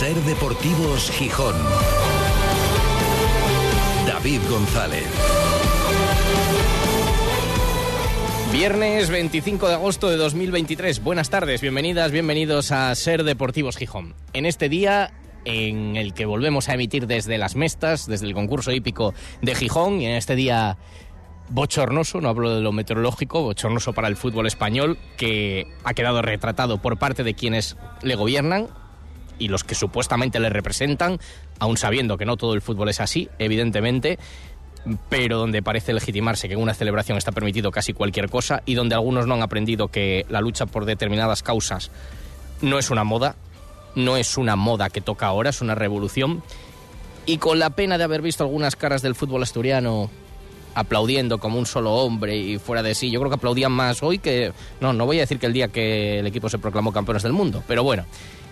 Ser Deportivos Gijón. David González. Viernes 25 de agosto de 2023. Buenas tardes, bienvenidas, bienvenidos a Ser Deportivos Gijón. En este día en el que volvemos a emitir desde las Mestas, desde el concurso hípico de Gijón, y en este día bochornoso, no hablo de lo meteorológico, bochornoso para el fútbol español, que ha quedado retratado por parte de quienes le gobiernan y los que supuestamente le representan, aun sabiendo que no todo el fútbol es así, evidentemente, pero donde parece legitimarse que en una celebración está permitido casi cualquier cosa y donde algunos no han aprendido que la lucha por determinadas causas no es una moda, no es una moda que toca ahora, es una revolución. Y con la pena de haber visto algunas caras del fútbol asturiano aplaudiendo como un solo hombre y fuera de sí. Yo creo que aplaudían más hoy que... No, no voy a decir que el día que el equipo se proclamó campeones del mundo, pero bueno.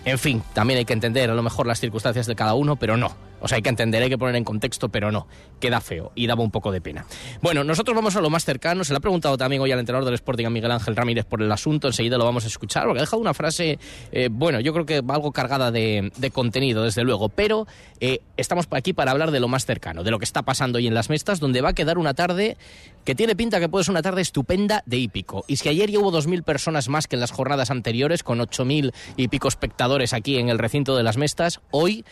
En fin, también hay que entender a lo mejor las circunstancias de cada uno, pero no. O sea, hay que entender, hay que poner en contexto, pero no. Queda feo y daba un poco de pena. Bueno, nosotros vamos a lo más cercano. Se le ha preguntado también hoy al entrenador del Sporting, a Miguel Ángel Ramírez, por el asunto. Enseguida lo vamos a escuchar, porque ha dejado una frase, eh, bueno, yo creo que algo cargada de, contenido, desde luego. Pero eh, estamos aquí para hablar de lo más cercano, de lo que está pasando hoy en las Mestas, donde va a quedar una tarde que tiene pinta que puede ser una tarde estupenda de hípico. Y si ayer ya hubo 2.000 personas más que en las jornadas anteriores, con 8.000 y pico espectadores aquí en el recinto de las Mestas, hoy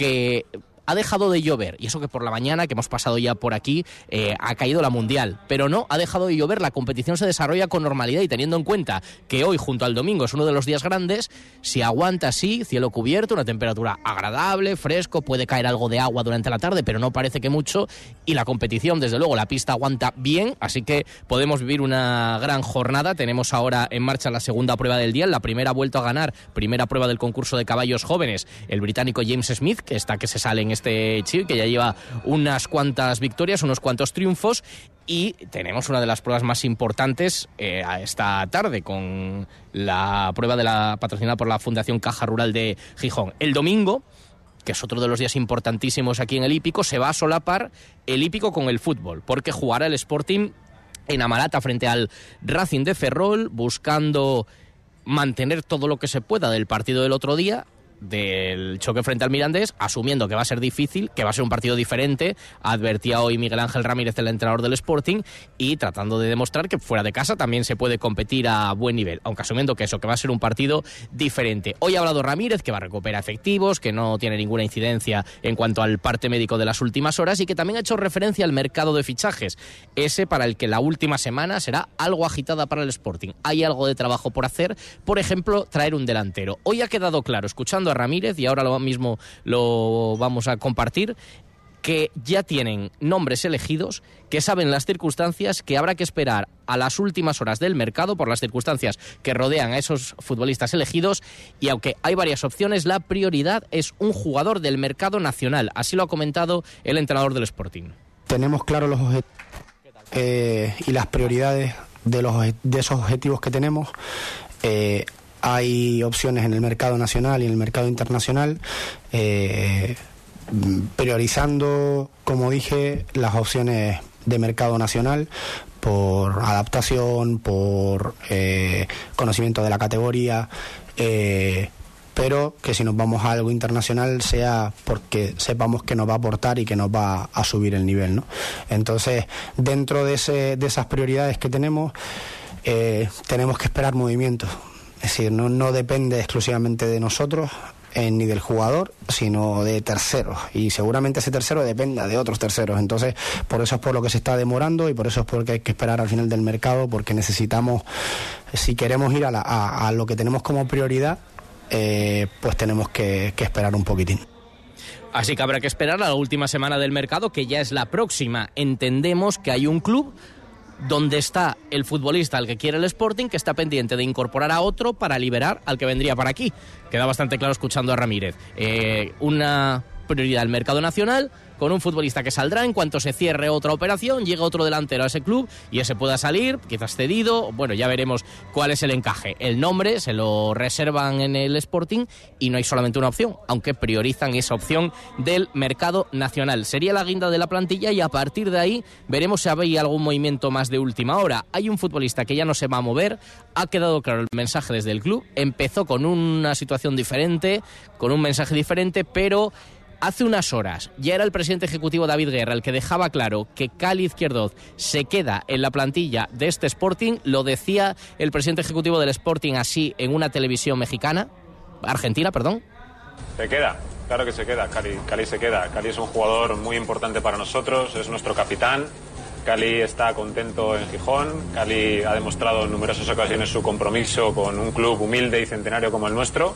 que ha dejado de llover, y eso que por la mañana, que hemos pasado ya por aquí, eh, ha caído la Mundial, pero no, ha dejado de llover, la competición se desarrolla con normalidad y teniendo en cuenta que hoy junto al domingo es uno de los días grandes, si aguanta así, cielo cubierto, una temperatura agradable, fresco, puede caer algo de agua durante la tarde, pero no parece que mucho, y la competición, desde luego, la pista aguanta bien, así que podemos vivir una gran jornada, tenemos ahora en marcha la segunda prueba del día, la primera vuelta a ganar, primera prueba del concurso de caballos jóvenes, el británico James Smith, que está que se sale en este este chip, que ya lleva unas cuantas victorias, unos cuantos triunfos. Y tenemos una de las pruebas más importantes eh, esta tarde con la prueba de la patrocinada por la Fundación Caja Rural de Gijón. El domingo, que es otro de los días importantísimos aquí en el Hípico, se va a solapar el Hípico con el fútbol, porque jugará el Sporting en Amarata frente al Racing de Ferrol, buscando mantener todo lo que se pueda del partido del otro día del choque frente al Mirandés, asumiendo que va a ser difícil, que va a ser un partido diferente, advertía hoy Miguel Ángel Ramírez, el entrenador del Sporting, y tratando de demostrar que fuera de casa también se puede competir a buen nivel, aunque asumiendo que eso, que va a ser un partido diferente. Hoy ha hablado Ramírez, que va a recuperar efectivos, que no tiene ninguna incidencia en cuanto al parte médico de las últimas horas y que también ha hecho referencia al mercado de fichajes, ese para el que la última semana será algo agitada para el Sporting. Hay algo de trabajo por hacer, por ejemplo, traer un delantero. Hoy ha quedado claro, escuchando Ramírez, y ahora lo mismo lo vamos a compartir, que ya tienen nombres elegidos, que saben las circunstancias, que habrá que esperar a las últimas horas del mercado por las circunstancias que rodean a esos futbolistas elegidos y aunque hay varias opciones, la prioridad es un jugador del mercado nacional. Así lo ha comentado el entrenador del Sporting. Tenemos claros los objetivos eh, y las prioridades de, los, de esos objetivos que tenemos. Eh, hay opciones en el mercado nacional y en el mercado internacional, eh, priorizando, como dije, las opciones de mercado nacional por adaptación, por eh, conocimiento de la categoría, eh, pero que si nos vamos a algo internacional sea porque sepamos que nos va a aportar y que nos va a subir el nivel. ¿no? Entonces, dentro de, ese, de esas prioridades que tenemos, tenemos que esperar movimientos es decir, no, no depende exclusivamente de nosotros eh, ni del jugador, sino de terceros. Y seguramente ese tercero dependa de otros terceros. Entonces, por eso es por lo que se está demorando y por eso es porque hay que esperar al final del mercado, porque necesitamos, si queremos ir a, lo que tenemos como prioridad, eh, pues tenemos que esperar un poquitín. Así que habrá que esperar a la última semana del mercado, que ya es la próxima. Entendemos que hay un club donde está el futbolista al que quiere el Sporting, que está pendiente de incorporar a otro para liberar al que vendría para aquí. Queda bastante claro escuchando a Ramírez. Eh, una prioridad el mercado nacional, con un futbolista que saldrá en cuanto se cierre otra operación, llega otro delantero a ese club y ese pueda salir, quizás cedido, bueno, ya veremos cuál es el encaje. El nombre se lo reservan en el Sporting y no hay solamente una opción, aunque priorizan esa opción del mercado nacional. Sería la guinda de la plantilla y a partir de ahí veremos si hay algún movimiento más de última hora. Hay un futbolista que ya no se va a mover, ha quedado claro el mensaje desde el club, empezó con una situación diferente, con un mensaje diferente, pero hace unas horas ya era el presidente ejecutivo David Guerra el que dejaba claro que Cali Izquierdoz se queda en la plantilla de este Sporting. Lo decía el presidente ejecutivo del Sporting así en una televisión mexicana, argentina, perdón. Se queda, claro que se queda, Cali, Cali se queda. Cali es un jugador muy importante para nosotros, es nuestro capitán. Cali está contento en Gijón. Cali ha demostrado en numerosas ocasiones su compromiso con un club humilde y centenario como el nuestro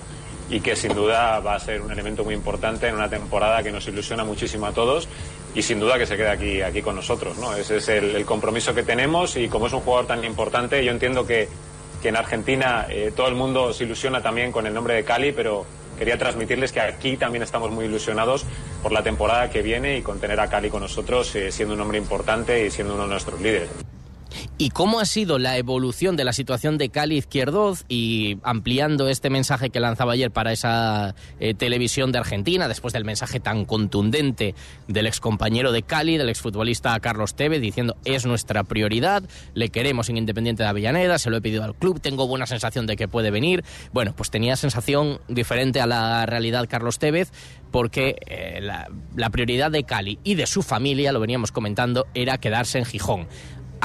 y que sin duda va a ser un elemento muy importante en una temporada que nos ilusiona muchísimo a todos y sin duda que se quede aquí, aquí con nosotros. ¿no? Ese es el, el compromiso que tenemos y como es un jugador tan importante, yo entiendo que, que en Argentina eh, todo el mundo se ilusiona también con el nombre de Cali, pero quería transmitirles que aquí también estamos muy ilusionados por la temporada que viene y con tener a Cali con nosotros, eh, siendo un hombre importante y siendo uno de nuestros líderes. ¿Y cómo ha sido la evolución de la situación de Cali Izquierdoz y ampliando este mensaje que lanzaba ayer para esa eh, televisión de Argentina, después del mensaje tan contundente del excompañero de Cali, del exfutbolista Carlos Tevez, diciendo es nuestra prioridad, le queremos en Independiente de Avellaneda, se lo he pedido al club, tengo buena sensación de que puede venir. Bueno, pues tenía sensación diferente a la realidad Carlos Tevez, porque eh, la, la prioridad de Cali y de su familia, lo veníamos comentando, era quedarse en Gijón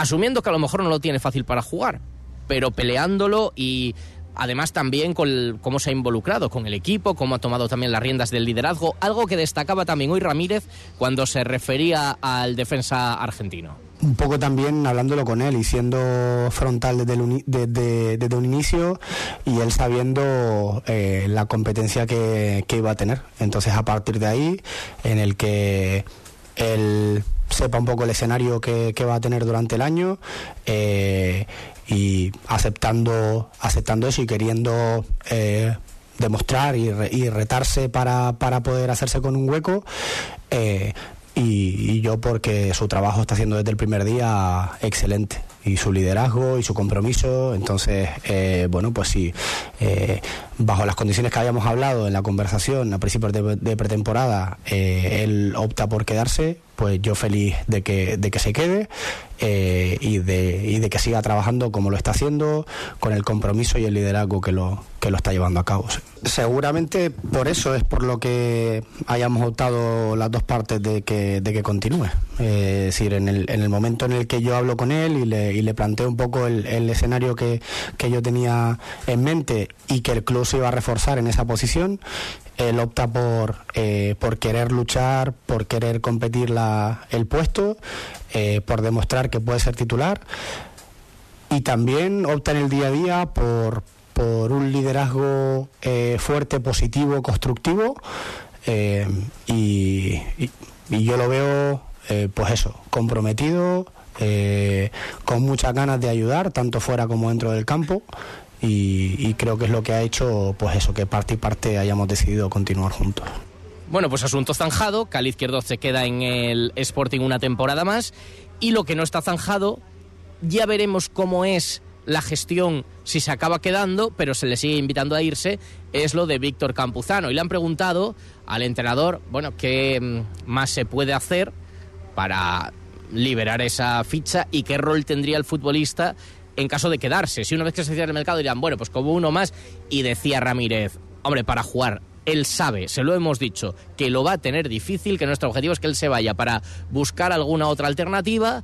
asumiendo que a lo mejor no lo tiene fácil para jugar, pero peleándolo y además también con cómo se ha involucrado con el equipo, cómo ha tomado también las riendas del liderazgo, algo que destacaba también hoy Ramírez cuando se refería al defensa argentino. Un poco también hablándolo con él y siendo frontal desde, el, desde, un inicio y él sabiendo eh, la competencia que, que iba a tener. Entonces a partir de ahí, en el que él sepa un poco el escenario que, que va a tener durante el año eh, y aceptando, aceptando eso y queriendo eh, demostrar y, re, y retarse para, para, poder hacerse con un hueco. Eh, y, yo porque su trabajo está haciendo desde el primer día excelente y su liderazgo y su compromiso entonces bueno pues sí eh, bajo las condiciones que habíamos hablado en la conversación a principios de, pretemporada él opta por quedarse pues yo feliz de que, de que se quede eh, y, de, y de que siga trabajando como lo está haciendo, con el compromiso y el liderazgo que lo, que lo está llevando a cabo. Seguramente por eso es por lo que hayamos optado las dos partes de que, de que continúe. Eh, es decir, en el, en el momento en el que yo hablo con él y le, y le planteo un poco el, el escenario que, que yo tenía en mente y que el club se iba a reforzar en esa posición, él opta por, eh, por querer luchar, por querer competir la, el puesto, eh, por demostrar que puede ser titular. Y también opta en el día a día por, por un liderazgo eh, fuerte, positivo, constructivo. Y, yo lo veo pues eso, comprometido, con muchas ganas de ayudar, tanto fuera como dentro del campo y, y, creo que es lo que ha hecho pues eso que parte y parte hayamos decidido continuar juntos. Bueno, pues asunto zanjado, Cali Izquierdo se queda en el Sporting una temporada más y lo que no está zanjado, ya veremos cómo es la gestión si se acaba quedando, pero se le sigue invitando a irse, es lo de Víctor Campuzano. Y le han preguntado al entrenador, bueno, qué mm, más se puede hacer para liberar esa ficha y qué rol tendría el futbolista en caso de quedarse. Si una vez que se cierre el mercado dirán, bueno, pues como uno más. Y decía Ramírez, hombre, para jugar él sabe, se lo hemos dicho, que lo va a tener difícil, que nuestro objetivo es que él se vaya para buscar alguna otra alternativa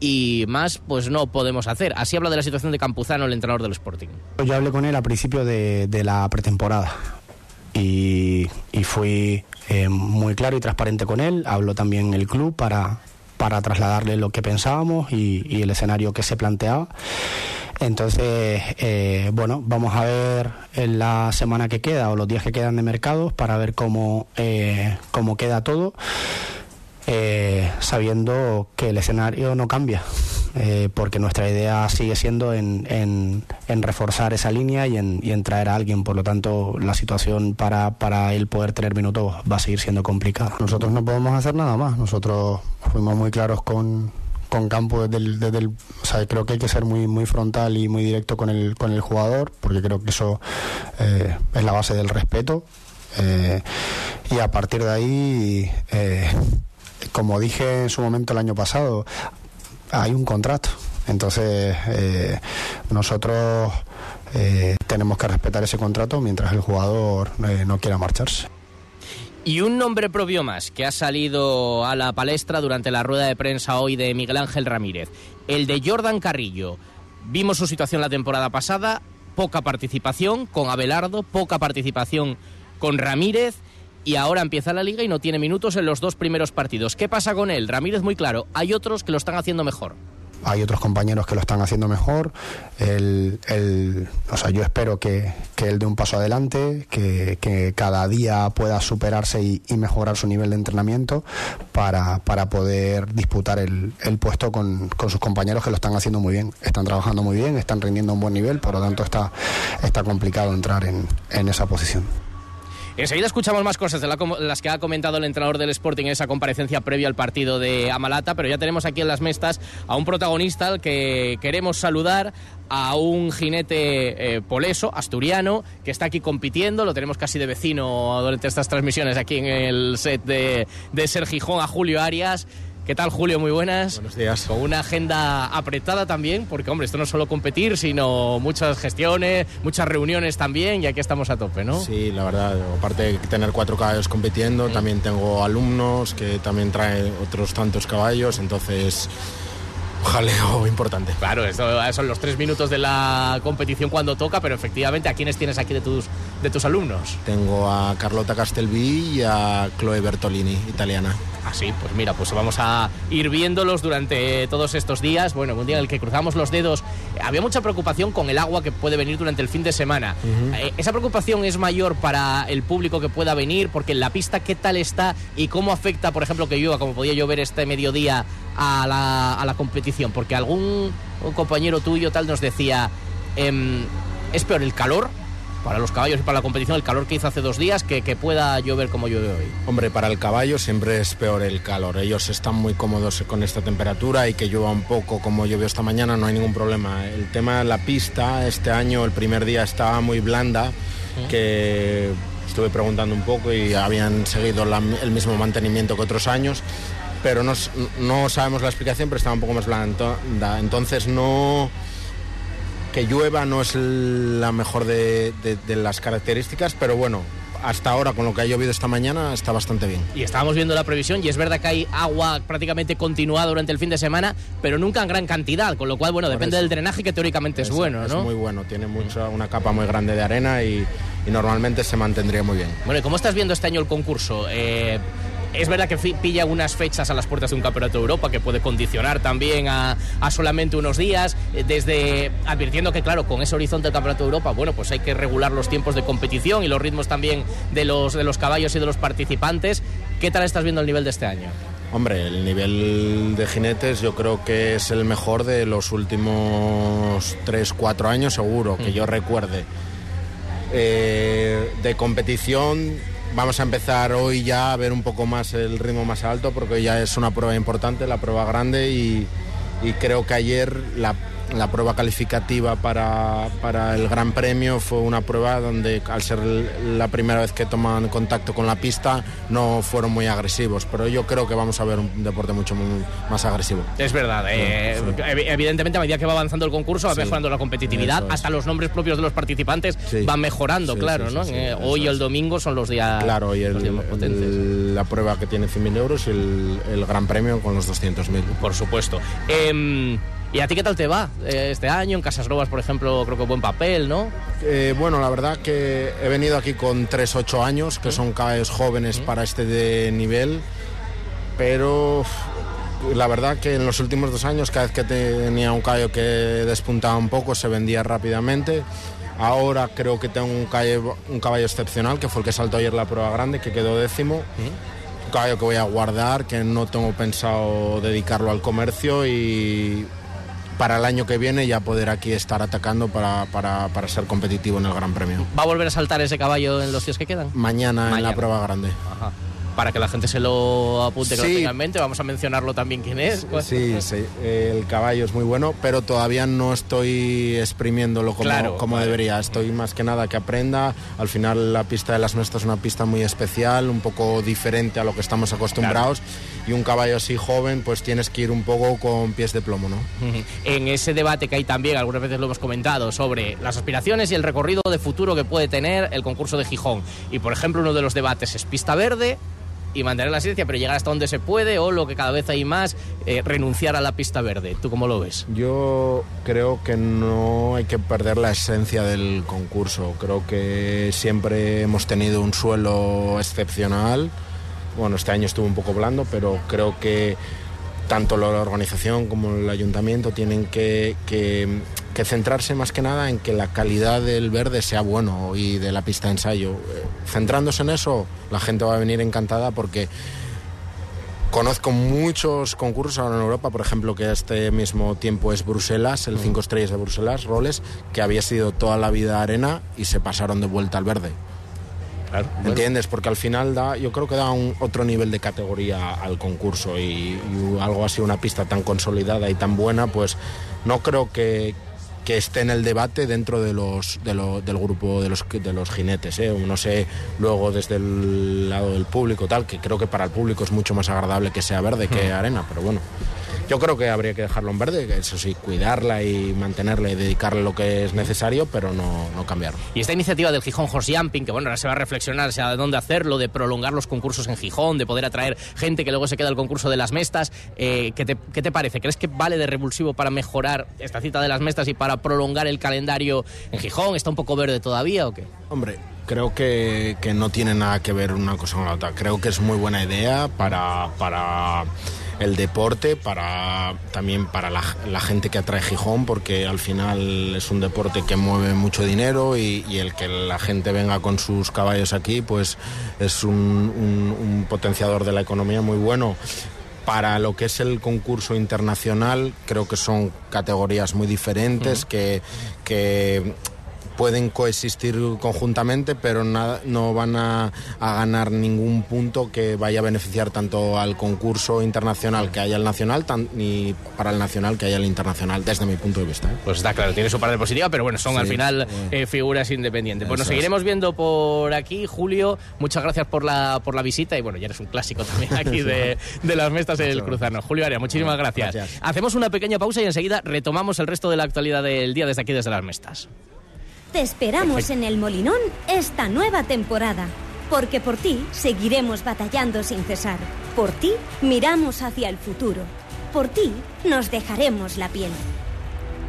y más pues no podemos hacer. Así habla de la situación de Campuzano, el entrenador del Sporting. Yo hablé con él a principio de, de la pretemporada y, y fui eh, muy claro y transparente con él. Habló también el club para, para trasladarle lo que pensábamos y, y el escenario que se planteaba. Entonces, eh, bueno, vamos a ver en la semana que queda o los días que quedan de mercados para ver cómo, eh, cómo queda todo, eh, sabiendo que el escenario no cambia. eh, porque nuestra idea sigue siendo en, en, reforzar esa línea y en, y en, traer a alguien. Por lo tanto, la situación para, para él poder tener minutos va a seguir siendo complicada. Nosotros no podemos hacer nada más. Nosotros fuimos muy claros con, con Campo desde el, desde el, o sea, creo que hay que ser muy muy frontal y muy directo con el con el jugador porque creo que eso eh, es la base del respeto eh, y a partir de ahí eh, como dije en su momento el año pasado hay un contrato. Entonces nosotros tenemos que respetar ese contrato mientras el jugador no quiera marcharse. Y un nombre propio más que ha salido a la palestra durante la rueda de prensa hoy de Miguel Ángel Ramírez, el de Jordan Carrillo. Vimos su situación la temporada pasada, poca participación con Abelardo, poca participación con Ramírez y ahora empieza la liga y no tiene minutos en los dos primeros partidos. ¿Qué pasa con él? Ramírez muy claro, hay otros que lo están haciendo mejor hay otros compañeros que lo están haciendo mejor. El, el, o sea, yo espero que, que él dé un paso adelante, que, que cada día pueda superarse y, mejorar su nivel de entrenamiento para, para poder disputar el, el puesto con, con, sus compañeros que lo están haciendo muy bien. Están trabajando muy bien, están rindiendo a un buen nivel, por lo tanto está, está complicado entrar en, en esa posición. Enseguida escuchamos más cosas de las que ha comentado el entrenador del Sporting en esa comparecencia previa al partido de Amalata, pero ya tenemos aquí en las mestas a un protagonista al que queremos saludar, a un jinete eh, poleso, asturiano, que está aquí compitiendo, lo tenemos casi de vecino durante estas transmisiones aquí en el set de, de Ser Gijón, a Julio Arias. ¿Qué tal, Julio? Muy buenas. Buenos días. Con una agenda apretada también, porque, hombre, esto no es solo competir, sino muchas gestiones, muchas reuniones también, y aquí estamos a tope, ¿no? Sí, la verdad. Aparte de tener cuatro caballos compitiendo, también tengo alumnos que también traen otros tantos caballos, entonces jaleo importante. Claro, eso son los tres minutos de la competición cuando toca, pero efectivamente, ¿a quiénes tienes aquí de tus, de tus alumnos? Tengo a Carlota Castelví y a Chloe Bertolini, italiana. Así, ah, pues mira, pues vamos a ir viéndolos durante todos estos días. Bueno, un día en el que cruzamos los dedos, había mucha preocupación con el agua que puede venir durante el fin de semana. Eh, ¿Esa preocupación es mayor para el público que pueda venir? Porque en la pista, ¿qué tal está y cómo afecta, por ejemplo, que llueva, como podía llover este mediodía, a la, a la competición? Porque algún compañero tuyo tal nos decía, em, ¿es peor el calor? Para los caballos y para la competición el calor que hizo hace dos días que, que pueda llover como llueve hoy? Hombre, para el caballo siempre es peor el calor. Ellos están muy cómodos con esta temperatura y que llueva un poco como llovió esta mañana no hay ningún problema. El tema de la pista, este año el primer día estaba muy blanda, que estuve preguntando un poco y habían seguido el mismo mantenimiento que otros años pero no, no, sabemos la explicación, pero estaba un poco más blanda. Entonces no, que llueva no es la mejor de, las características, pero bueno, hasta ahora con lo que ha llovido esta mañana está bastante bien. Y estábamos viendo la previsión y es verdad que hay agua prácticamente continuada durante el fin de semana, pero nunca en gran cantidad, con lo cual, bueno, depende del drenaje que teóricamente es, bueno, ¿no? Es muy bueno, tiene mucha, una capa muy grande de arena y, normalmente se mantendría muy bien. Bueno, ¿y cómo estás viendo este año el concurso? Eh, es verdad que pilla algunas fechas a las puertas de un campeonato de Europa que puede condicionar también a, solamente unos días, eh, desde advirtiendo que, claro, con ese horizonte del campeonato de Europa, bueno, pues hay que regular los tiempos de competición y los ritmos también de los, de los caballos y de los participantes. ¿Qué tal estás viendo el nivel de este año? Hombre, el nivel de jinetes yo creo que es el mejor de los últimos 3-4 años seguro, que mm. yo recuerde. Eh, de competición vamos a empezar hoy ya a ver un poco más el ritmo más alto porque ya es una prueba importante, la prueba grande y, creo que ayer la la prueba calificativa para, para, el Gran Premio fue una prueba donde al ser la primera vez que toman contacto con la pista no fueron muy agresivos, pero yo creo que vamos a ver un deporte mucho más agresivo. Es verdad, eh, evidentemente a medida que va avanzando el concurso va mejorando la competitividad, hasta los nombres propios de los participantes van mejorando, claro, ¿no? Eh, hoy y el domingo son los días, claro, y el, la prueba que tiene 100.000 euros y el, Gran Premio con los 200.000. Por supuesto. Em, ¿Y a ti qué tal te va eh, este año? En Casas Novas, por ejemplo, creo que buen papel, ¿no? Eh, bueno, la verdad que he venido aquí con 3-8 años, que son caballos jóvenes para este de nivel, pero la verdad que en los últimos dos años, cada vez que tenía un caballo que despuntaba un poco, se vendía rápidamente. Ahora creo que tengo un caballo, un caballo excepcional, que fue el que saltó ayer la prueba grande, que quedó décimo. Un caballo que voy a guardar, que no tengo pensado dedicarlo al comercio y para el año que viene ya poder aquí estar atacando para, para, para ser competitivo en el Gran Premio. ¿Va a volver a saltar ese caballo en los días que quedan? Mañana, en la prueba grande. Ajá. Para que la gente se lo apunte, que lo Sí. tenga en mente, vamos a mencionarlo también quién es. Sí, sí, el caballo es muy bueno, pero todavía no estoy exprimiéndolo como, Claro, como vale. debería. Estoy más que nada que aprenda. Al final la pista de las Mestas es una pista muy especial, un poco diferente a lo que estamos acostumbrados. Y un caballo así joven, pues tienes que ir un poco con pies de plomo, ¿no? En ese debate que hay también, algunas veces lo hemos comentado, sobre las aspiraciones y el recorrido de futuro que puede tener el concurso de Gijón. Y por ejemplo, uno de los debates es pista verde y mantener la asistencia, pero llegar hasta donde se puede, o lo que cada vez hay más, eh, renunciar a la pista verde. ¿Tú cómo lo ves? Yo creo que no hay que perder la esencia del concurso. Creo que siempre hemos tenido un suelo excepcional. Bueno, este año estuvo un poco blando, pero creo que tanto la organización como el ayuntamiento tienen que, centrarse más que nada en que la calidad del verde sea bueno y de la pista de ensayo. Eh, Centrándose en eso, la gente va a venir encantada porque Conozco muchos concursos ahora en Europa, por ejemplo, que este mismo tiempo es Bruselas, el 5 estrellas de Bruselas, Roles, que había sido toda la vida arena y se pasaron de vuelta al verde. Claro. ¿Entiendes? Porque al final da, yo creo que da un otro nivel de categoría al concurso y, y algo así, una pista tan consolidada y tan buena, pues no creo que, que esté en el debate dentro de los, de lo- del grupo de los, de los jinetes. ¿eh? No sé, luego desde el lado del público, tal, que creo que para el público es mucho más agradable que sea verde que arena, pero bueno. Yo creo que habría que dejarlo en verde, que eso sí, cuidarla y mantenerla y dedicarle lo que es necesario, pero no, no cambiarlo. Y esta iniciativa del Gijón Horse Jumping, que bueno, ahora se va a reflexionar sea de dónde hacerlo, de prolongar los concursos en Gijón, de poder atraer gente que luego se queda al concurso de las mestas, eh, ¿qué, te, qué te parece? ¿Crees que vale de revulsivo para mejorar esta cita de las mestas y para prolongar el calendario en Gijón? ¿Está un poco verde todavía o qué? Hombre, creo que, que no tiene nada que ver una cosa con la otra. Creo que es muy buena idea para, para el deporte, para también para la, la gente que atrae Gijón, porque al final es un deporte que mueve mucho dinero y, y el que la gente venga con sus caballos aquí, pues es un, un- un potenciador de la economía muy bueno. Para lo que es el concurso internacional, creo que son categorías muy diferentes que, que pueden coexistir conjuntamente, pero nada- no van a, a ganar ningún punto que vaya a beneficiar tanto al concurso internacional que haya el nacional, tan- ni para el nacional que haya el internacional, desde mi punto de vista. ¿eh? Pues está claro, tiene su parte positiva, pero bueno, son Sí, al final eh, figuras independientes. Pues nos es. seguiremos viendo por aquí, Julio. Muchas gracias por la, por la visita y bueno, ya eres un clásico también aquí de, de las mestas del Cruzano. Julio Aria, muchísimas gracias. Gracias. Hacemos una pequeña pausa y enseguida retomamos el resto de la actualidad del día desde aquí, desde las mestas. Te esperamos en el Molinón esta nueva temporada. Porque por ti seguiremos batallando sin cesar. Por ti miramos hacia el futuro. Por ti nos dejaremos la piel.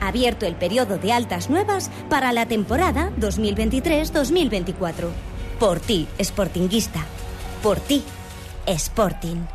Abierto el periodo de altas nuevas para la temporada 2023-2024. Por ti, Sportinguista. Por ti, Sporting.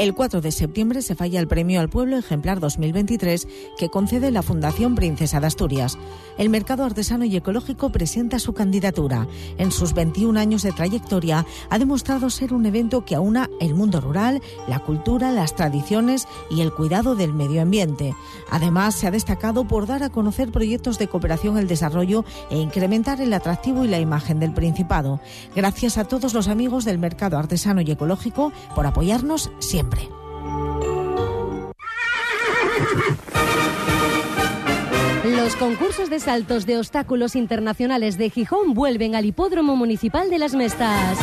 El 4 de septiembre se falla el Premio al Pueblo Ejemplar 2023 que concede la Fundación Princesa de Asturias. El mercado artesano y ecológico presenta su candidatura. En sus 21 años de trayectoria ha demostrado ser un evento que aúna el mundo rural, la cultura, las tradiciones y el cuidado del medio ambiente. Además, se ha destacado por dar a conocer proyectos de cooperación al desarrollo e incrementar el atractivo y la imagen del Principado. Gracias a todos los amigos del mercado artesano y ecológico por apoyarnos siempre. Los concursos de saltos de obstáculos internacionales de Gijón vuelven al Hipódromo Municipal de las Mestas.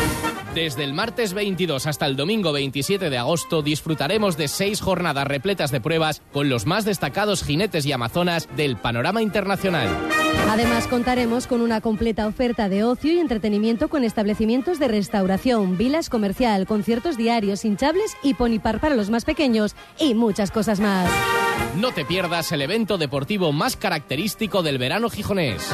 Desde el martes 22 hasta el domingo 27 de agosto disfrutaremos de seis jornadas repletas de pruebas con los más destacados jinetes y amazonas del panorama internacional. Además contaremos con una completa oferta de ocio y entretenimiento con establecimientos de restauración, vilas comercial, conciertos diarios, hinchables y ponipar para los más pequeños y muchas cosas más. No te pierdas el evento deportivo más característico del verano gijonés.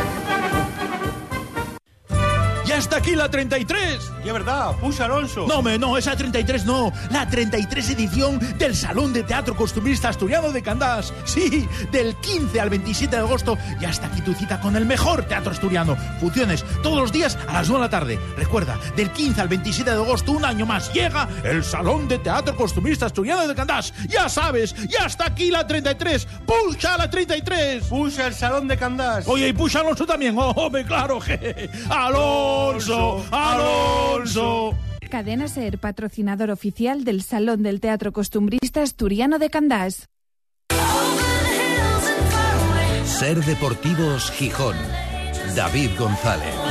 Está aquí la 33. Y es verdad, puxa Alonso. No, me, no, esa 33 no. La 33 edición del Salón de Teatro Costumbrista Asturiano de Candás. Sí, del 15 al 27 de agosto. Ya está aquí tu cita con el mejor teatro asturiano. Funciones todos los días a las 2 de la tarde. Recuerda, del 15 al 27 de agosto, un año más, llega el Salón de Teatro Costumbrista Asturiano de Candás. Ya sabes, ya está aquí la 33. ¡Puxa la 33! Puxa el Salón de Candás. Oye, y puxa Alonso también. Oh, hombre, claro que. ¡Alonso! ¡Alonso! Cadena Ser, patrocinador oficial del Salón del Teatro Costumbrista Asturiano de Candás. Ser Deportivos Gijón. David González.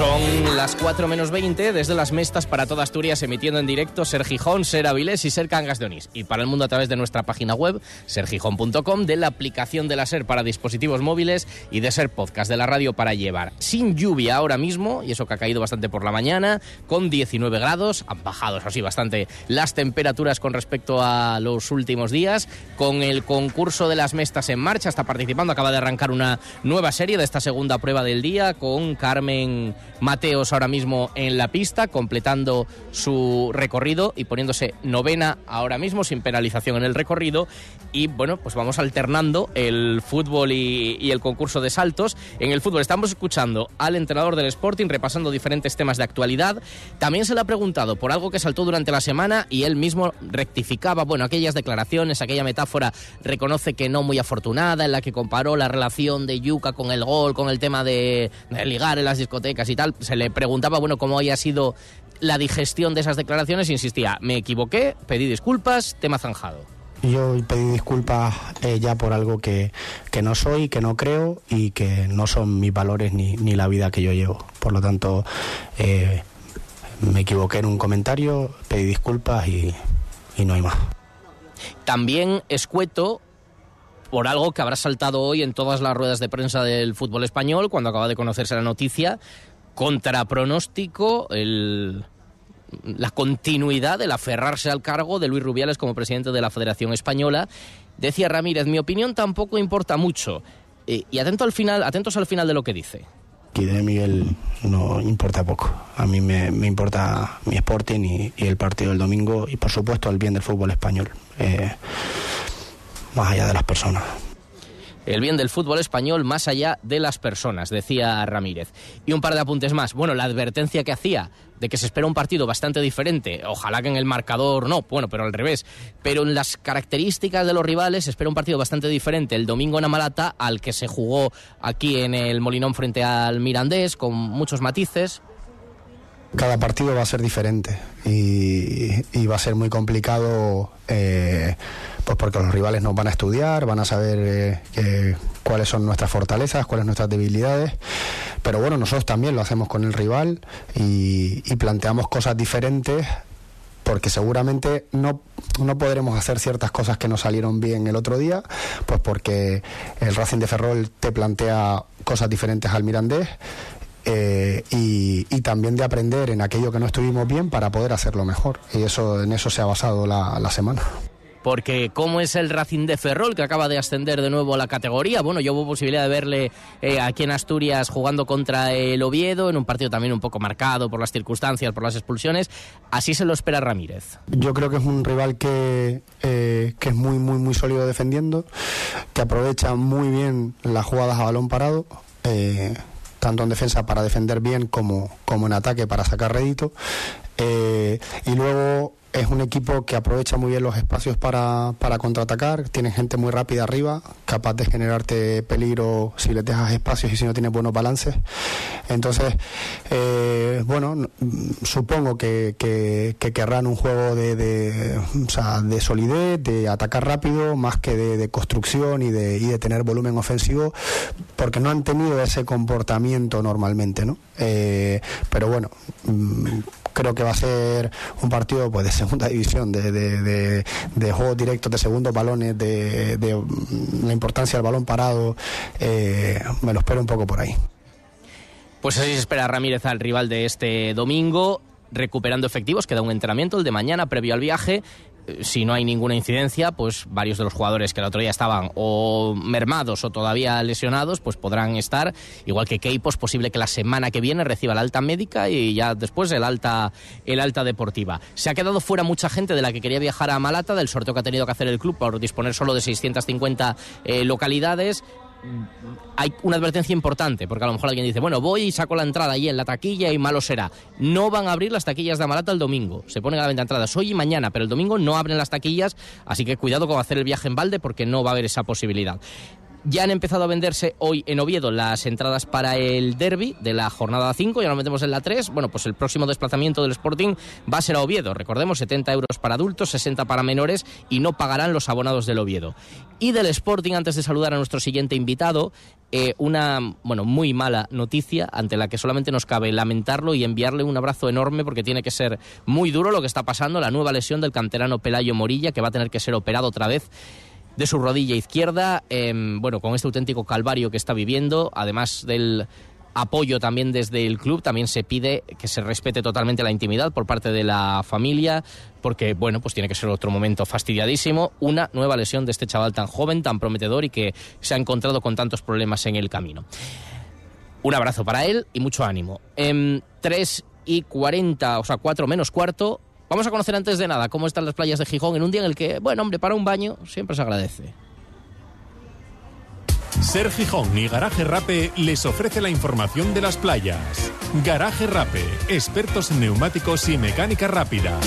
Son las 4 menos 20 desde las Mestas para toda Asturias emitiendo en directo Ser Gijón, Ser Avilés y Ser Cangas de Onís. Y para el mundo a través de nuestra página web sergijón.com, de la aplicación de la Ser para dispositivos móviles y de Ser Podcast de la radio para llevar. Sin lluvia ahora mismo, y eso que ha caído bastante por la mañana, con 19 grados, han bajado eso sí bastante las temperaturas con respecto a los últimos días, con el concurso de las Mestas en marcha, está participando, acaba de arrancar una nueva serie de esta segunda prueba del día con Carmen Mateos ahora mismo en la pista, completando su recorrido y poniéndose novena ahora mismo, sin penalización en el recorrido. Y bueno, pues vamos alternando el fútbol y, el concurso de saltos. En el fútbol estamos escuchando al entrenador del Sporting repasando diferentes temas de actualidad. También se le ha preguntado por algo que saltó durante la semana y él mismo rectificaba, bueno, aquellas declaraciones, aquella metáfora, reconoce que no muy afortunada, en la que comparó la relación de Yuca con el gol, con el tema de, de ligar en las discotecas y tal. Se le preguntaba, bueno, cómo había sido la digestión de esas declaraciones e insistía, me equivoqué, pedí disculpas, tema zanjado. Yo pedí disculpas eh, ya por algo que, que no soy, que no creo y que no son mis valores ni, ni la vida que yo llevo. Por lo tanto, eh, me equivoqué en un comentario, pedí disculpas y, y no hay más. También escueto por algo que habrá saltado hoy en todas las ruedas de prensa del fútbol español cuando acaba de conocerse la noticia, contra pronóstico el, la continuidad, el aferrarse al cargo de Luis Rubiales como presidente de la Federación Española. Decía Ramírez, mi opinión tampoco importa mucho. Eh, y atento al final, atentos al final de lo que dice. Y de Miguel no importa poco. A mí me, importa mi Sporting y, y, el partido del domingo y por supuesto el bien del fútbol español, eh, más allá de las personas. El bien del fútbol español más allá de las personas, decía Ramírez. Y un par de apuntes más. Bueno, la advertencia que hacía de que se espera un partido bastante diferente. Ojalá que en el marcador no, bueno, pero al revés. Pero en las características de los rivales se espera un partido bastante diferente el domingo en Amalata al que se jugó aquí en el Molinón frente al Mirandés, con muchos matices. Cada partido va a ser diferente y, va a ser muy complicado. Eh, pues porque los rivales nos van a estudiar, van a saber eh, cuáles son nuestras fortalezas, cuáles nuestras debilidades. Pero bueno, nosotros también lo hacemos con el rival y, y planteamos cosas diferentes porque seguramente no, no podremos hacer ciertas cosas que nos salieron bien el otro día, pues porque el Racing de Ferrol te plantea cosas diferentes al Mirandés eh, y, y, también de aprender en aquello que no estuvimos bien para poder hacerlo mejor. Y eso en eso se ha basado la, la semana porque cómo es el Racing de Ferrol que acaba de ascender de nuevo a la categoría. Bueno, yo hubo posibilidad de verle eh, aquí en Asturias jugando contra el Oviedo en un partido también un poco marcado por las circunstancias, por las expulsiones. Así se lo espera Ramírez. Yo creo que es un rival que, eh, que es muy, muy, muy sólido defendiendo, que aprovecha muy bien las jugadas a balón parado. Eh, tanto en defensa para defender bien como, como en ataque para sacar rédito. Eh, y luego es un equipo que aprovecha muy bien los espacios para, para, contraatacar, tiene gente muy rápida arriba, capaz de generarte peligro si les dejas espacios y si no tienes buenos balances. Entonces, eh, bueno, supongo que, que, que, querrán un juego de, de, de solidez, de atacar rápido, más que de, construcción y de, y de tener volumen ofensivo, porque no han tenido ese comportamiento normalmente, ¿no? Eh, pero bueno, creo que va a ser un partido pues segunda división, de, de, de, de juegos directos, de segundos balones, de, de, la importancia del balón parado. Eh, me lo espero un poco por ahí. Pues así se espera Ramírez al rival de este domingo, recuperando efectivos, queda un entrenamiento, el de mañana previo al viaje. Si no hay ninguna incidencia, pues varios de los jugadores que el otro día estaban o mermados o todavía lesionados, pues podrán estar, igual que Keipos, posible que la semana que viene reciba la alta médica y ya después el alta, el alta deportiva. Se ha quedado fuera mucha gente de la que quería viajar a Malata, del sorteo que ha tenido que hacer el club por disponer solo de 650 eh, localidades hay una advertencia importante, porque a lo mejor alguien dice, bueno, voy y saco la entrada ahí en la taquilla y malo será. No van a abrir las taquillas de Amalata el domingo. Se ponen a la venta entradas hoy y mañana, pero el domingo no abren las taquillas, así que cuidado con hacer el viaje en balde porque no va a haber esa posibilidad. Ya han empezado a venderse hoy en Oviedo las entradas para el derby de la jornada 5, ya nos metemos en la 3. Bueno, pues el próximo desplazamiento del Sporting va a ser a Oviedo. Recordemos, 70 euros para adultos, 60 para menores y no pagarán los abonados del Oviedo. Y del Sporting, antes de saludar a nuestro siguiente invitado, eh, una bueno muy mala noticia ante la que solamente nos cabe lamentarlo y enviarle un abrazo enorme porque tiene que ser muy duro lo que está pasando, la nueva lesión del canterano Pelayo Morilla que va a tener que ser operado otra vez de su rodilla izquierda, em, bueno, con este auténtico calvario que está viviendo, además del apoyo también desde el club, también se pide que se respete totalmente la intimidad por parte de la familia, porque bueno, pues tiene que ser otro momento fastidiadísimo, una nueva lesión de este chaval tan joven, tan prometedor y que se ha encontrado con tantos problemas en el camino. Un abrazo para él y mucho ánimo. En 3 y 40, o sea, 4 menos cuarto, Vamos a conocer antes de nada cómo están las playas de Gijón en un día en el que, bueno, hombre, para un baño siempre se agradece. Ser Gijón y Garaje Rape les ofrece la información de las playas. Garaje Rape, expertos en neumáticos y mecánica rápida.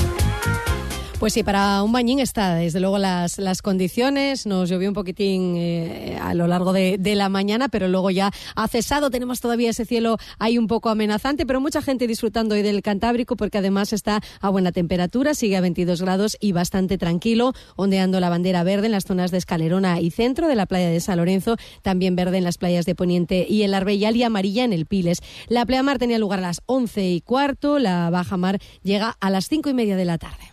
Pues sí, para un bañín está, desde luego, las, las condiciones. Nos llovió un poquitín eh, a lo largo de, la mañana, pero luego ya ha cesado. Tenemos todavía ese cielo ahí un poco amenazante, pero mucha gente disfrutando hoy del Cantábrico porque además está a buena temperatura, sigue a 22 grados y bastante tranquilo, ondeando la bandera verde en las zonas de Escalerona y centro de la playa de San Lorenzo, también verde en las playas de Poniente y el Arbellal y amarilla en el Piles. La pleamar tenía lugar a las 11 y cuarto, la baja mar llega a las 5 y media de la tarde.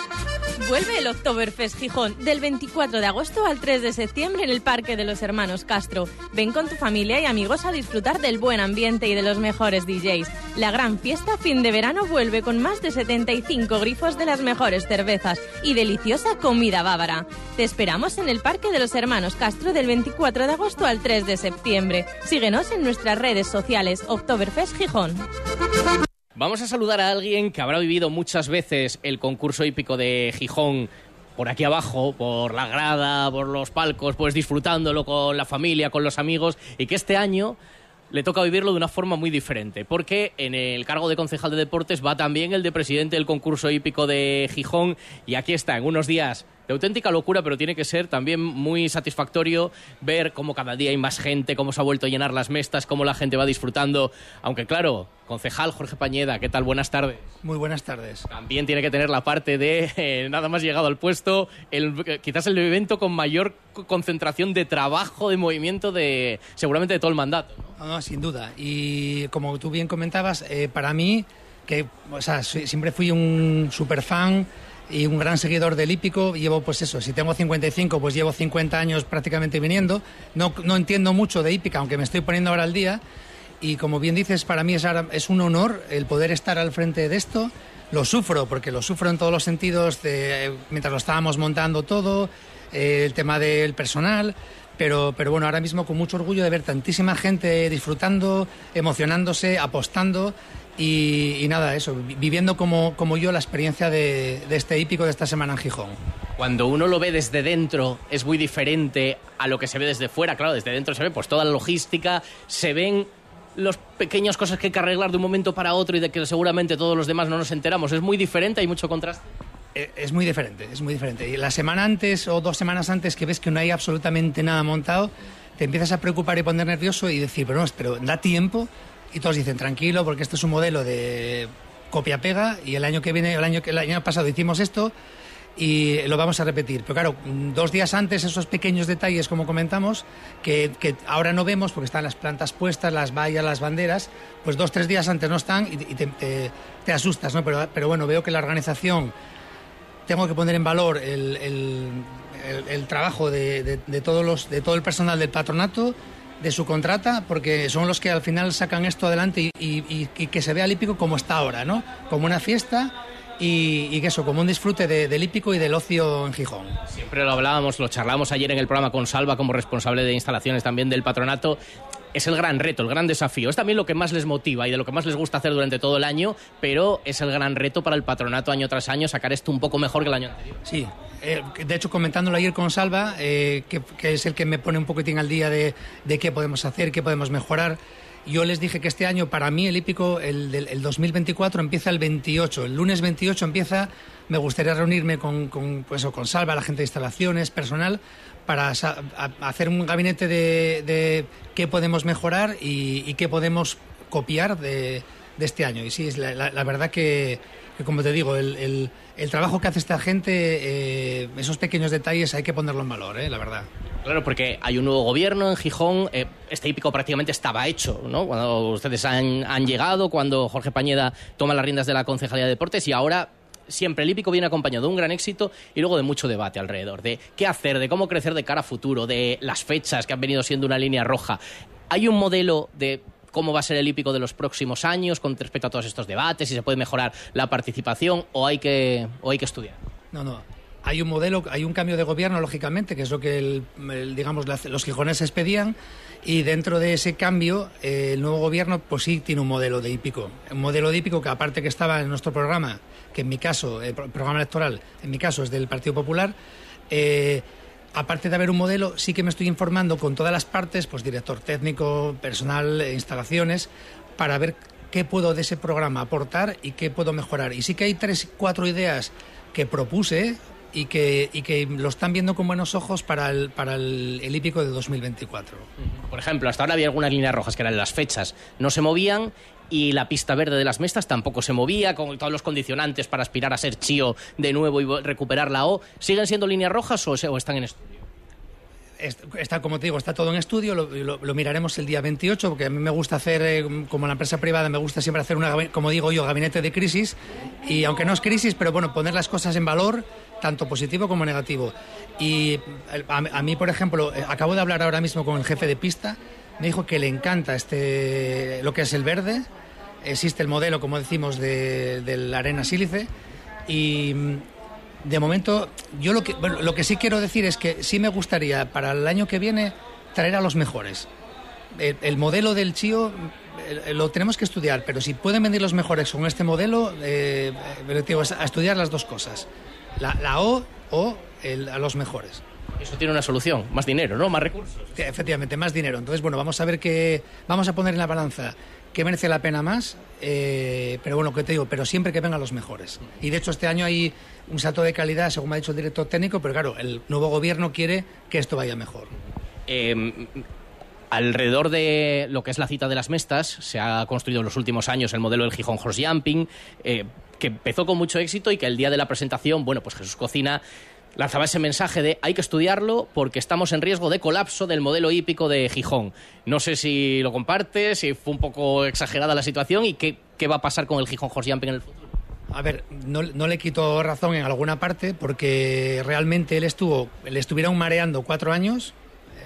Vuelve el Oktoberfest Gijón del 24 de agosto al 3 de septiembre en el Parque de los Hermanos Castro. Ven con tu familia y amigos a disfrutar del buen ambiente y de los mejores DJs. La gran fiesta fin de verano vuelve con más de 75 grifos de las mejores cervezas y deliciosa comida bávara. Te esperamos en el Parque de los Hermanos Castro del 24 de agosto al 3 de septiembre. Síguenos en nuestras redes sociales Oktoberfest Gijón. Vamos a saludar a alguien que habrá vivido muchas veces el concurso hípico de Gijón por aquí abajo, por la grada, por los palcos, pues disfrutándolo con la familia, con los amigos, y que este año le toca vivirlo de una forma muy diferente, porque en el cargo de concejal de deportes va también el de presidente del concurso hípico de Gijón, y aquí está, en unos días de auténtica locura, pero tiene que ser también muy satisfactorio ver cómo cada día hay más gente, cómo se ha vuelto a llenar las mestas, cómo la gente va disfrutando. Aunque claro, concejal Jorge Pañeda, ¿qué tal? Buenas tardes. Muy buenas tardes. También tiene que tener la parte de eh, nada más llegado al puesto, el, quizás el evento con mayor concentración de trabajo, de movimiento, de seguramente de todo el mandato. ¿no? sin duda. Y como tú bien comentabas, eh, para mí, que o sea, siempre fui un super fan y un gran seguidor del hípico. Llevo, pues eso, si tengo 55, pues llevo 50 años prácticamente viniendo. No, no entiendo mucho de hípica, aunque me estoy poniendo ahora al día. Y como bien dices, para mí es, es un honor el poder estar al frente de esto. Lo sufro, porque lo sufro en todos los sentidos, de, mientras lo estábamos montando todo, eh, el tema del personal. Pero, pero bueno, ahora mismo con mucho orgullo de ver tantísima gente disfrutando, emocionándose, apostando y, nada, eso, viviendo como, como yo la experiencia de, de, este hípico de esta semana en Gijón. Cuando uno lo ve desde dentro es muy diferente a lo que se ve desde fuera. Claro, desde dentro se ve pues toda la logística, se ven las pequeñas cosas que hay que arreglar de un momento para otro y de que seguramente todos los demás no nos enteramos. Es muy diferente, hay mucho contraste. Eh, Es muy diferente, es muy diferente. Y la semana antes o dos semanas antes que ves que no hay absolutamente nada montado, te empiezas a preocupar y poner nervioso y decir, pero no, pero da tiempo. Y todos dicen, tranquilo, porque este es un modelo de copia-pega y el año que viene, el año, el año pasado hicimos esto y lo vamos a repetir. Pero claro, dos días antes esos pequeños detalles, como comentamos, que, que ahora no vemos porque están las plantas puestas, las vallas, las banderas, pues dos, tres días antes no están y, te- te asustas, ¿no? Pero, pero bueno, veo que la organización tengo que poner en valor el, el- trabajo de, de- todos los, de todo el personal del patronato, de su contrata, porque son los que al final sacan esto adelante y, que se vea el hípico como está ahora, ¿no? Como una fiesta y, que eso, como un disfrute de- del hípico y del ocio en Gijón. Siempre lo hablábamos, lo charlábamos ayer en el programa con Salva como responsable de instalaciones también del patronato. Es el gran reto, el gran desafío. Es también lo que más les motiva y de lo que más les gusta hacer durante todo el año, pero es el gran reto para el patronato año tras año sacar esto un poco mejor que el año anterior. Sí, eh, de hecho comentándolo ayer con Salva, eh, que, es el que me pone un poquitín al día de, qué podemos hacer, qué podemos mejorar. Yo les dije que este año, para mí, el hípico, el, el 2024, empieza el 28. El lunes 28 empieza, me gustaría reunirme con, pues, con Salva, la gente de instalaciones, personal, para hacer un gabinete de, qué podemos mejorar y, qué podemos copiar de, este año. Y sí, es la, verdad que, como te digo, el trabajo que hace esta gente, eh, esos pequeños detalles hay que ponerlo en valor, eh, la verdad. Claro, porque hay un nuevo gobierno en Gijón. eh, este hípico prácticamente estaba hecho, ¿no? Cuando ustedes han, han llegado, cuando Jorge Pañeda toma las riendas de la Concejalía de Deportes y ahora siempre el hípico viene acompañado de un gran éxito y luego de mucho debate alrededor de qué hacer, de cómo crecer de cara a futuro, de las fechas que han venido siendo una línea roja. Hay un modelo de cómo va a ser el hípico de los próximos años con respecto a todos estos debates, si se puede mejorar la participación o hay que, o hay que estudiar. No, no. Hay un modelo, hay un cambio de gobierno, lógicamente, que es lo que el- digamos los gijoneses pedían, y dentro de ese cambio, eh, el nuevo gobierno, pues sí tiene un modelo de hípico. Un modelo de hípico que, aparte que estaba en nuestro programa, que en mi caso, el pro- programa electoral, en mi caso es del Partido Popular, eh, aparte de haber un modelo, sí que me estoy informando con todas las partes, pues director técnico, personal, eh, instalaciones, para ver qué puedo de ese programa aportar y qué puedo mejorar. Y sí que hay tres, cuatro ideas que propuse y que, y que lo están viendo con buenos ojos para el, para el, el hípico de 2024. Por ejemplo, hasta ahora había algunas líneas rojas que eran las fechas, no se movían y la pista verde de las mestas tampoco se movía, con todos los condicionantes para aspirar a ser chío de nuevo y recuperar la O. ¿Siguen siendo líneas rojas o, o están en estudio? Est- Está, como te digo, está todo en estudio, lo, miraremos el día 28, porque a mí me gusta hacer, eh, como la empresa privada, me gusta siempre hacer, una, como digo yo, gabinete de crisis, y aunque no es crisis, pero bueno, poner las cosas en valor, tanto positivo como negativo. Y a, a mí, por ejemplo, eh, acabo de hablar ahora mismo con el jefe de pista, me dijo que le encanta este, lo que es el verde, existe el modelo, como decimos, de, la arena sílice, y mm, de momento, yo lo que, bueno, lo que sí quiero decir es que sí me gustaría para el año que viene traer a los mejores. El, el modelo del Chío eh, lo tenemos que estudiar, pero si pueden venir los mejores con este modelo, eh, digo, a estudiar las dos cosas. La, la O o el- a los mejores. Eso tiene una solución, más dinero, ¿no? Más recursos. Sí, Efectivamente, más dinero. Entonces, bueno, vamos a ver qué. Vamos a poner en la balanza qué merece la pena más. eh, pero bueno, que te digo, pero siempre que vengan los mejores. Y de hecho, este año hay un salto de calidad, según me ha dicho el director técnico, pero claro, el nuevo gobierno quiere que esto vaya mejor. Eh, alrededor de lo que es la cita de las mestas, se ha construido en los últimos años el modelo del Gijón Horse Jumping, eh, que empezó con mucho éxito y que el día de la presentación, bueno, pues Jesús Cocina lanzaba ese mensaje de hay que estudiarlo porque estamos en riesgo de colapso del modelo hípico de Gijón. No sé si lo comparte, si fue un poco exagerada la situación y qué, qué va a pasar con el Gijón Horse Jumping en el futuro. A ver, no, no le quito razón en alguna parte porque realmente él estuvo, le estuvieron mareando cuatro años,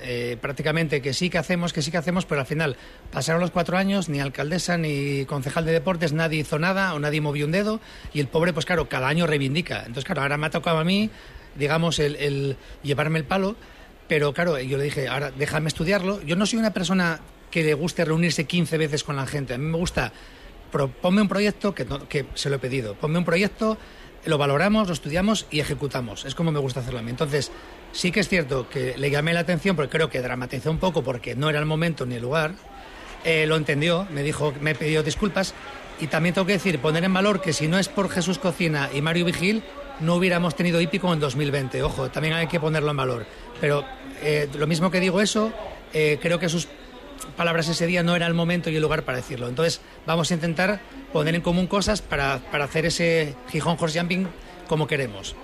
eh, prácticamente que sí que hacemos, que sí que hacemos, pero al final pasaron los cuatro años, ni alcaldesa ni concejal de deportes, nadie hizo nada o nadie movió un dedo y el pobre, pues claro, cada año reivindica. Entonces, claro, ahora me ha tocado a mí, digamos, el, el llevarme el palo, pero claro, yo le dije, ahora déjame estudiarlo. Yo no soy una persona que le guste reunirse 15 veces con la gente, a mí me gusta pro- ponme un proyecto que, no- que se lo he pedido. Ponme un proyecto, lo valoramos, lo estudiamos y ejecutamos. Es como me gusta hacerlo a mí. Entonces, sí que es cierto que le llamé la atención porque creo que dramaticé un poco porque no era el momento ni el lugar. eh, lo entendió, me dijo, me pidió disculpas. Y también tengo que decir, poner en valor que si no es por Jesús Cocina y Mario Vigil, no hubiéramos tenido hípico en 2020. Ojo, también hay que ponerlo en valor. Pero eh, lo mismo que digo eso, eh, creo que sus palabras ese día no era el momento y el lugar para decirlo. Entonces vamos a intentar poner en común cosas para, para hacer ese Gijón Horse Jumping como queremos.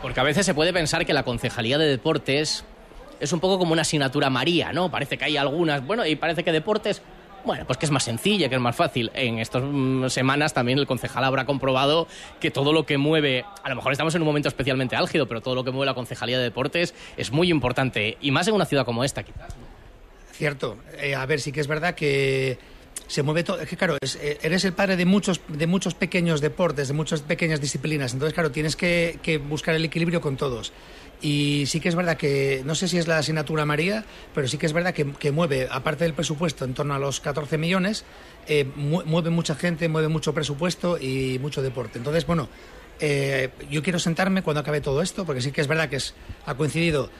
Porque a veces se puede pensar que la concejalía de deportes es un poco como una asignatura María, ¿no? Parece que hay algunas, bueno, y parece que deportes, bueno, pues que es más sencilla, que es más fácil. En estas mm, semanas también el concejal habrá comprobado que todo lo que mueve, a lo mejor estamos en un momento especialmente álgido, pero todo lo que mueve la concejalía de deportes es muy importante, y más en una ciudad como esta, quizás. Cierto. Eh, a ver, sí que es verdad que se mueve todo. Es que, claro, es- eh, eres el padre de muchos, de muchos pequeños deportes, de muchas pequeñas disciplinas. Entonces, claro, tienes que, buscar el equilibrio con todos. Y sí que es verdad que, no sé si es la asignatura María, pero sí que es verdad que, mueve, aparte del presupuesto, en torno a los 14 millones, eh, mu- mueve mucha gente, mueve mucho presupuesto y mucho deporte. Entonces, bueno, eh, yo quiero sentarme cuando acabe todo esto, porque sí que es verdad que es, ha coincidido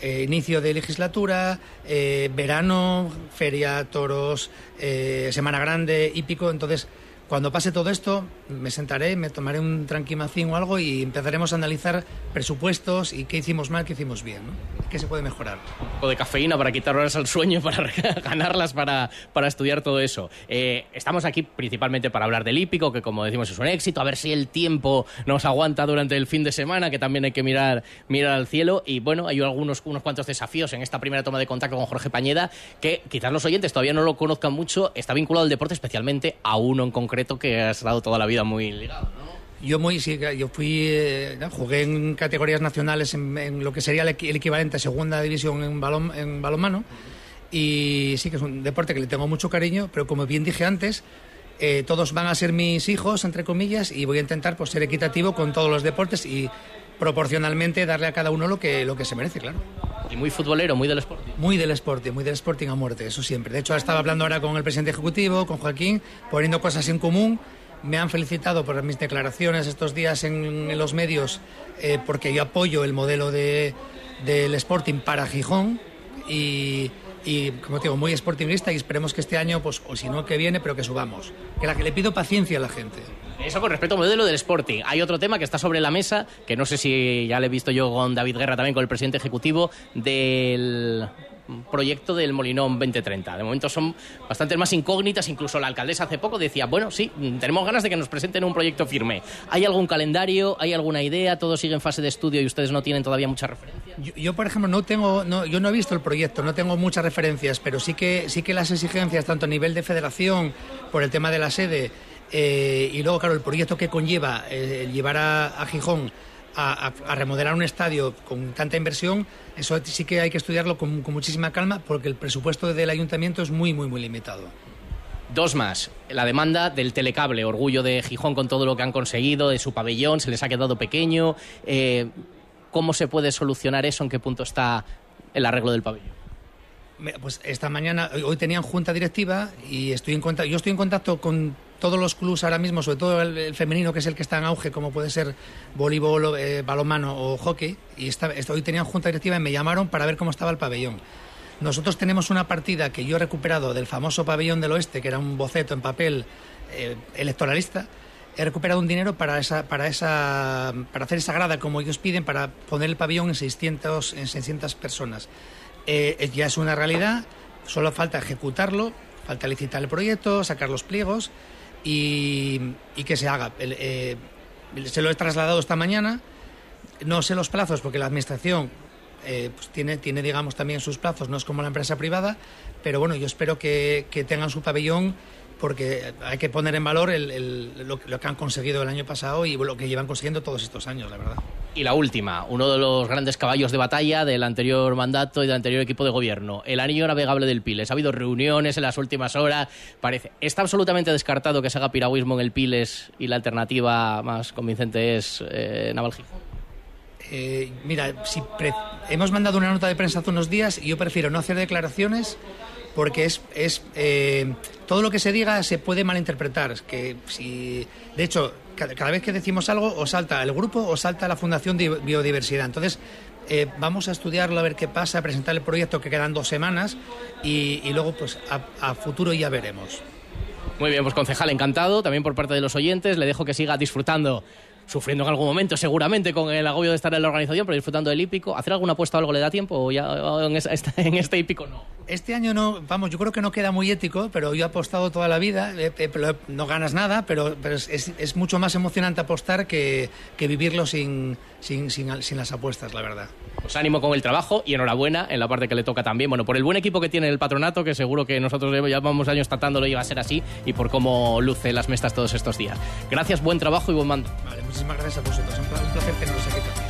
eh, inicio de legislatura, eh, verano, feria, toros, eh, semana grande, hípico. Entonces, cuando pase todo esto, me sentaré, me tomaré un tranquimacín o algo y empezaremos a analizar presupuestos y qué hicimos mal, qué hicimos bien, ¿no? qué se puede mejorar. Un poco de cafeína para quitar horas al sueño, para ganarlas, para, para estudiar todo eso. Eh, estamos aquí principalmente para hablar del hípico, que como decimos es un éxito, a ver si el tiempo nos aguanta durante el fin de semana, que también hay que mirar, mirar al cielo. Y bueno, hay algunos unos cuantos desafíos en esta primera toma de contacto con Jorge Pañeda, que quizás los oyentes todavía no lo conozcan mucho, está vinculado al deporte, especialmente a uno en concreto que has estado toda la vida muy ligado. Yo muy sí, yo fui eh, jugué en categorías nacionales en, en lo que sería el, el equivalente a segunda división en balón en balonmano y sí que es un deporte que le tengo mucho cariño, pero como bien dije antes, eh, todos van a ser mis hijos entre comillas y voy a intentar pues ser equitativo con todos los deportes y proporcionalmente darle a cada uno lo que lo que se merece, claro. Y muy futbolero, muy del Sporting. Muy del Sporting, muy del Sporting a muerte, eso siempre. De hecho, estaba hablando ahora con el presidente ejecutivo, con Joaquín, poniendo cosas en común. Me han felicitado por mis declaraciones estos días en, los medios, eh, porque yo apoyo el modelo de, del Sporting para Gijón y, y, como digo, muy sportingista y esperemos que este año, pues, o si no, que viene, pero que subamos. Que la que le pido paciencia a la gente. Eso con respecto al modelo del Sporting. Hay otro tema que está sobre la mesa, que no sé si ya le he visto yo con David Guerra también, con el presidente ejecutivo, del proyecto del Molinón 2030. De momento son bastante más incógnitas, incluso la alcaldesa hace poco decía, bueno, sí, tenemos ganas de que nos presenten un proyecto firme. ¿Hay algún calendario? ¿Hay alguna idea? ¿Todo sigue en fase de estudio y ustedes no tienen todavía mucha referencia? Yo, yo, por ejemplo, no tengo, no, yo no he visto el proyecto, no tengo muchas referencias, pero sí que, sí que las exigencias, tanto a nivel de federación, por el tema de la sede, eh, y luego, claro, el proyecto que conlleva eh, llevar a, a Gijón a, a- a remodelar un estadio con tanta inversión, eso sí que hay que estudiarlo con, con muchísima calma, porque el presupuesto del ayuntamiento es muy, muy, muy limitado. Dos más. La demanda del telecable, orgullo de Gijón con todo lo que han conseguido, de su pabellón, se les ha quedado pequeño. Eh, ¿Cómo se puede solucionar eso? ¿En qué punto está el arreglo del pabellón? Pues esta mañana, hoy- hoy tenían junta directiva y estoy en contacto, yo estoy en contacto con todos los clubs ahora mismo, sobre todo el, femenino, que es el que está en auge, como puede ser voleibol, eh, balonmano o hockey. Y esta- hoy tenían junta directiva y me llamaron para ver cómo estaba el pabellón. Nosotros tenemos una partida que yo he recuperado del famoso pabellón del oeste, que era un boceto en papel eh, electoralista. He recuperado un dinero para, esa, para, esa, para hacer esa grada como ellos piden, para poner el pabellón en 600, en 600 personas. Eh, eh, ya es una realidad, solo falta ejecutarlo, falta licitar el proyecto, sacar los pliegos y, que se haga. Eh, se lo he trasladado esta mañana, no sé los plazos porque la administración eh, pues tiene, tiene, digamos, también sus plazos, no es como la empresa privada, pero bueno, yo espero que, que tengan su pabellón porque hay que poner en valor el- el- lo, lo que han conseguido el año pasado y lo que llevan consiguiendo todos estos años, la verdad. Y la última, uno de los grandes caballos de batalla del anterior mandato y del anterior equipo de gobierno, el anillo navegable del Piles. Ha habido reuniones en las últimas horas, parece. Está absolutamente descartado que se haga piragüismo en el Piles y la alternativa más convincente es eh, Naval Gijón. Eh, mira, si pre- hemos mandado una nota de prensa hace unos días y yo prefiero no hacer declaraciones porque es, es eh, todo lo que se diga se puede malinterpretar. Que si, de hecho, cada, vez que decimos algo o salta el grupo o salta la Fundación de Biodiversidad. Entonces, eh, vamos a estudiarlo a ver qué pasa, a presentar el proyecto que quedan dos semanas y, y luego pues a, a futuro ya veremos. Muy bien, pues concejal, encantado, también por parte de los oyentes. Le dejo que siga disfrutando, sufriendo en algún momento seguramente con el agobio de estar en la organización, pero disfrutando del hípico. ¿Hacer alguna apuesta algo le da tiempo o ya en, esta- en este hípico no? Este año no, vamos, yo creo que no queda muy ético, pero yo he apostado toda la vida, eh, eh, pero no ganas nada, pero, pero es, es- es mucho más emocionante apostar que, que vivirlo sin, sin, sin, sin las apuestas, la verdad. Pues ánimo con el trabajo y enhorabuena en la parte que le toca también. Bueno, por el buen equipo que tiene el patronato, que seguro que nosotros llevamos años tratándolo y va a ser así, y por cómo luce las mestas todos estos días. Gracias, buen trabajo y buen mando. Vale, muchísimas gracias a vosotros, un pla- un placer teneros aquí.